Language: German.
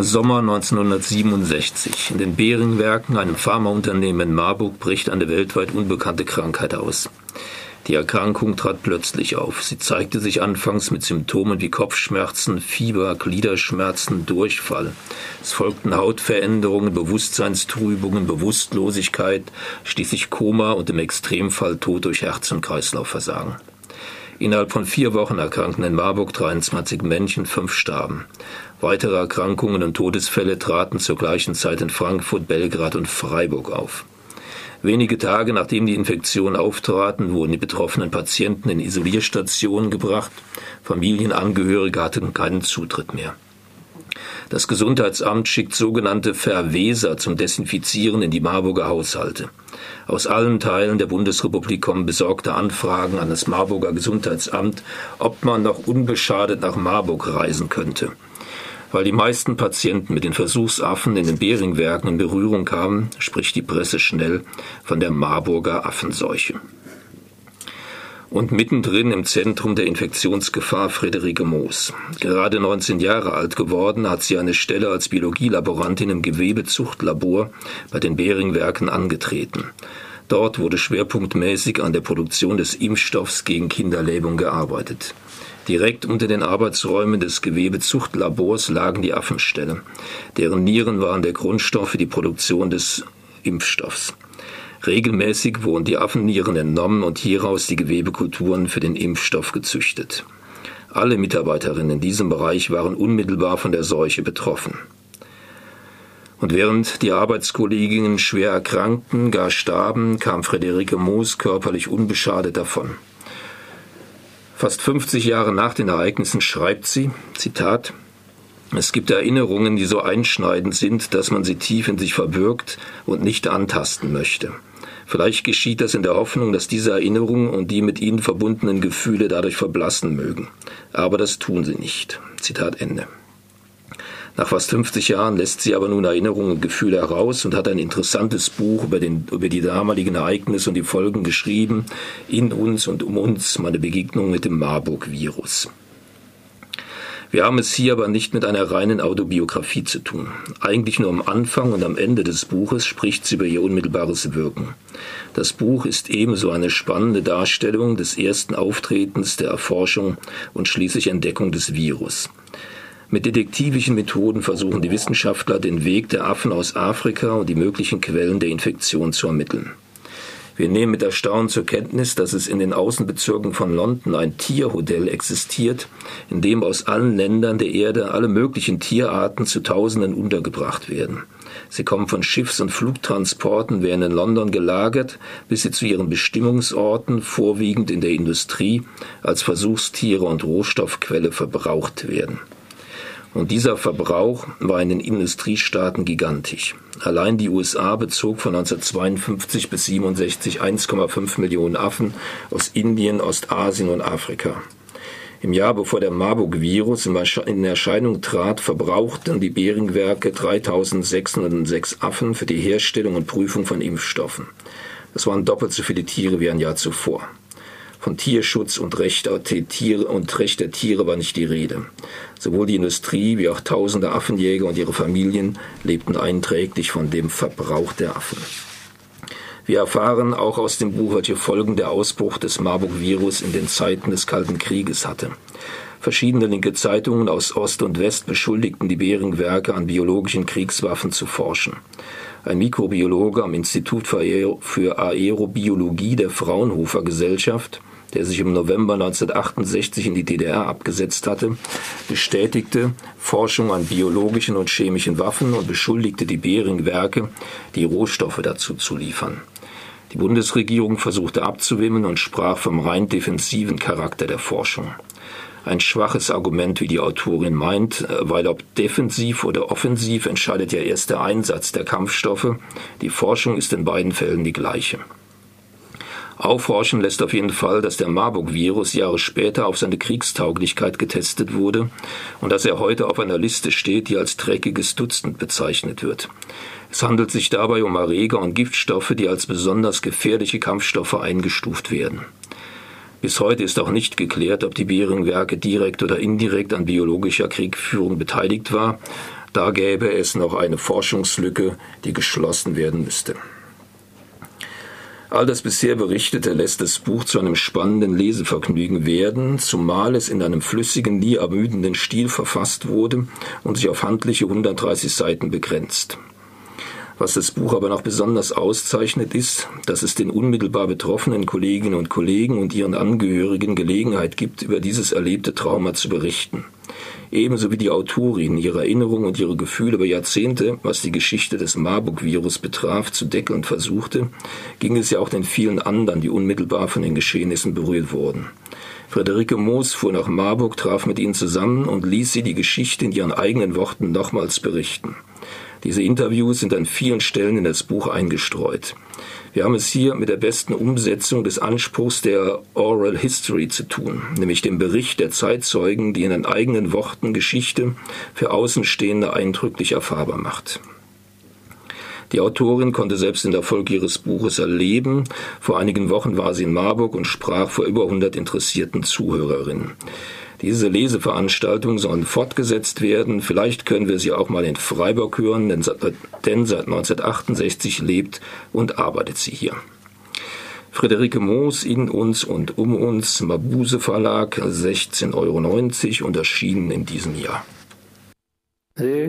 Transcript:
Sommer 1967. In den Beringwerken, einem Pharmaunternehmen in Marburg, bricht eine weltweit unbekannte Krankheit aus. Die Erkrankung trat plötzlich auf. Sie zeigte sich anfangs mit Symptomen wie Kopfschmerzen, Fieber, Gliederschmerzen, Durchfall. Es folgten Hautveränderungen, Bewusstseinstrübungen, Bewusstlosigkeit, schließlich Koma und im Extremfall Tod durch Herz- und Kreislaufversagen. Innerhalb von vier Wochen erkrankten in Marburg 23 Männchen, fünf starben. Weitere Erkrankungen und Todesfälle traten zur gleichen Zeit in Frankfurt, Belgrad und Freiburg auf. Wenige Tage nachdem die Infektion auftraten, wurden die betroffenen Patienten in Isolierstationen gebracht. Familienangehörige hatten keinen Zutritt mehr. Das Gesundheitsamt schickt sogenannte Verweser zum Desinfizieren in die Marburger Haushalte. Aus allen Teilen der Bundesrepublik kommen besorgte Anfragen an das Marburger Gesundheitsamt, ob man noch unbeschadet nach Marburg reisen könnte. Weil die meisten Patienten mit den Versuchsaffen in den Beringwerken in Berührung kamen, spricht die Presse schnell von der Marburger Affenseuche. Und mittendrin im Zentrum der Infektionsgefahr Friederike Moos. Gerade 19 Jahre alt geworden, hat sie eine Stelle als Biologielaborantin im Gewebezuchtlabor bei den Beringwerken angetreten. Dort wurde schwerpunktmäßig an der Produktion des Impfstoffs gegen Kinderlähmung gearbeitet. Direkt unter den Arbeitsräumen des Gewebezuchtlabors lagen die Affenställe. Deren Nieren waren der Grundstoff für die Produktion des Impfstoffs. Regelmäßig wurden die Affennieren entnommen und hieraus die Gewebekulturen für den Impfstoff gezüchtet. Alle Mitarbeiterinnen in diesem Bereich waren unmittelbar von der Seuche betroffen. Und während die Arbeitskolleginnen schwer erkrankten, gar starben, kam Friederike Moos körperlich unbeschadet davon. Fast 50 Jahre nach den Ereignissen schreibt sie, Zitat, es gibt Erinnerungen, die so einschneidend sind, dass man sie tief in sich verbirgt und nicht antasten möchte. Vielleicht geschieht das in der Hoffnung, dass diese Erinnerungen und die mit ihnen verbundenen Gefühle dadurch verblassen mögen. Aber das tun sie nicht. Zitat Ende. Nach fast 50 Jahren lässt sie aber nun Erinnerungen und Gefühle heraus und hat ein interessantes Buch über, den, über die damaligen Ereignisse und die Folgen geschrieben, in uns und um uns, meine Begegnung mit dem Marburg-Virus. Wir haben es hier aber nicht mit einer reinen Autobiografie zu tun. Eigentlich nur am Anfang und am Ende des Buches spricht sie über ihr unmittelbares Wirken. Das Buch ist ebenso eine spannende Darstellung des ersten Auftretens, der Erforschung und schließlich Entdeckung des Virus. Mit detektivischen Methoden versuchen die Wissenschaftler, den Weg der Affen aus Afrika und die möglichen Quellen der Infektion zu ermitteln. Wir nehmen mit Erstaunen zur Kenntnis, dass es in den Außenbezirken von London ein Tierhotel existiert, in dem aus allen Ländern der Erde alle möglichen Tierarten zu Tausenden untergebracht werden. Sie kommen von Schiffs- und Flugtransporten, werden in London gelagert, bis sie zu ihren Bestimmungsorten, vorwiegend in der Industrie, als Versuchstiere und Rohstoffquelle verbraucht werden. Und dieser Verbrauch war in den Industriestaaten gigantisch. Allein die USA bezog von 1952 bis 1967 1,5 Millionen Affen aus Indien, Ostasien und Afrika. Im Jahr bevor der Marburg-Virus in Erscheinung trat, verbrauchten die Beringwerke 3606 Affen für die Herstellung und Prüfung von Impfstoffen. Das waren doppelt so viele Tiere wie ein Jahr zuvor. Von Tierschutz und Recht, der Tiere und Recht der Tiere war nicht die Rede. Sowohl die Industrie wie auch tausende Affenjäger und ihre Familien lebten einträglich von dem Verbrauch der Affen. Wir erfahren auch aus dem Buch, welche Folgen der Ausbruch des Marburg-Virus in den Zeiten des Kalten Krieges hatte. Verschiedene linke Zeitungen aus Ost und West beschuldigten die Beringwerke an biologischen Kriegswaffen zu forschen. Ein Mikrobiologe am Institut für Aerobiologie der Fraunhofer Gesellschaft der sich im November 1968 in die DDR abgesetzt hatte, bestätigte Forschung an biologischen und chemischen Waffen und beschuldigte die Bering-Werke, die Rohstoffe dazu zu liefern. Die Bundesregierung versuchte abzuwimmeln und sprach vom rein defensiven Charakter der Forschung. Ein schwaches Argument, wie die Autorin meint, weil ob defensiv oder offensiv entscheidet ja erst der Einsatz der Kampfstoffe. Die Forschung ist in beiden Fällen die gleiche. Aufhorchen lässt auf jeden Fall, dass der Marburg-Virus Jahre später auf seine Kriegstauglichkeit getestet wurde und dass er heute auf einer Liste steht, die als dreckiges Dutzend bezeichnet wird. Es handelt sich dabei um Erreger und Giftstoffe, die als besonders gefährliche Kampfstoffe eingestuft werden. Bis heute ist auch nicht geklärt, ob die Beringwerke direkt oder indirekt an biologischer Kriegführung beteiligt war, Da gäbe es noch eine Forschungslücke, die geschlossen werden müsste. All das bisher Berichtete lässt das Buch zu einem spannenden Lesevergnügen werden, zumal es in einem flüssigen, nie ermüdenden Stil verfasst wurde und sich auf handliche 130 Seiten begrenzt. Was das Buch aber noch besonders auszeichnet, ist, dass es den unmittelbar betroffenen Kolleginnen und Kollegen und ihren Angehörigen Gelegenheit gibt, über dieses erlebte Trauma zu berichten. Ebenso wie die Autorin ihre Erinnerungen und ihre Gefühle über Jahrzehnte, was die Geschichte des Marburg-Virus betraf, zu deckeln versuchte, ging es ja auch den vielen anderen, die unmittelbar von den Geschehnissen berührt wurden. Friederike Moos fuhr nach Marburg, traf mit ihnen zusammen und ließ sie die Geschichte in ihren eigenen Worten nochmals berichten. Diese Interviews sind an vielen Stellen in das Buch eingestreut. Wir haben es hier mit der besten Umsetzung des Anspruchs der Oral History zu tun, nämlich dem Bericht der Zeitzeugen, die in den eigenen Worten Geschichte für Außenstehende eindrücklich erfahrbar macht. Die Autorin konnte selbst in der Folge ihres Buches erleben. Vor einigen Wochen war sie in Marburg und sprach vor über 100 interessierten Zuhörerinnen. Diese Leseveranstaltungen sollen fortgesetzt werden. Vielleicht können wir sie auch mal in Freiburg hören, denn seit, denn seit 1968 lebt und arbeitet sie hier. Friederike Moos in uns und um uns, Mabuse Verlag, 16,90 Euro und erschienen in diesem Jahr. There